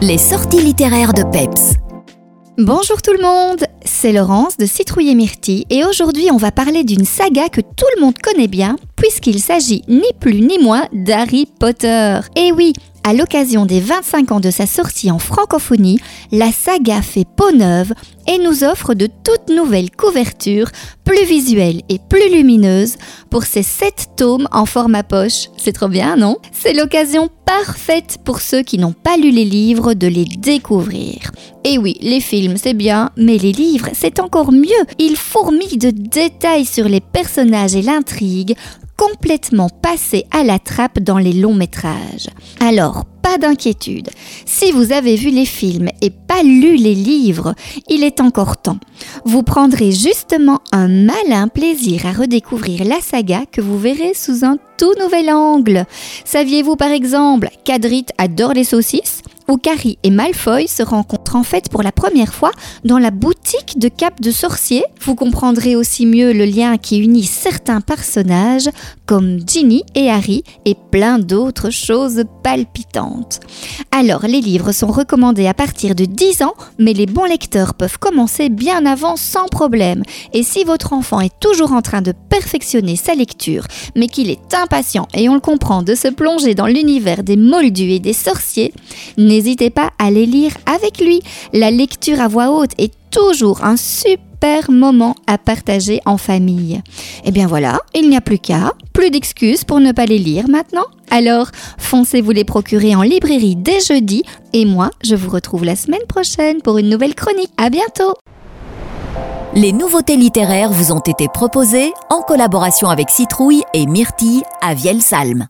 Les sorties littéraires de Peps. Bonjour tout le monde, c'est Laurence de Citrouille et Myrtille et aujourd'hui on va parler d'une saga que tout le monde connaît bien puisqu'il s'agit ni plus ni moins d'Harry Potter. Et oui, à l'occasion des 25 ans de sa sortie en francophonie, la saga fait peau neuve et nous offre de toutes nouvelles couvertures, plus visuelles et plus lumineuses, pour ses 7 tomes en format poche. C'est trop bien, non? C'est l'occasion parfaite pour ceux qui n'ont pas lu les livres de les découvrir. Et oui, les films c'est bien, mais les livres c'est encore mieux. Ils fourmillent de détails sur les personnages et l'intrigue, complètement passés à la trappe dans les longs métrages. Alors, pas d'inquiétude. Si vous avez vu les films et pas lu les livres, il est encore temps. Vous prendrez justement un malin plaisir à redécouvrir la saga que vous verrez sous un tout nouvel angle. Saviez-vous par exemple qu'Adrit adore les saucisses? Où Carrie et Malfoy se rencontrent en fait pour la première fois dans la boutique de Cap de Sorcier. Vous comprendrez aussi mieux le lien qui unit certains personnages comme Ginny et Harry et plein d'autres choses palpitantes. Alors, les livres sont recommandés à partir de 10 ans, mais les bons lecteurs peuvent commencer bien avant sans problème. Et si votre enfant est toujours en train de perfectionner sa lecture, mais qu'il est impatient et on le comprend de se plonger dans l'univers des moldus et des sorciers, n'hésitez pas à les lire avec lui. La lecture à voix haute est toujours un super moment à partager en famille. Et bien voilà, il n'y a plus qu'à, plus d'excuses pour ne pas les lire maintenant. Alors, foncez vous les procurer en librairie dès jeudi et moi, je vous retrouve la semaine prochaine pour une nouvelle chronique. À bientôt. Les nouveautés littéraires vous ont été proposées en collaboration avec Citrouille et Myrtille à Vielsalm.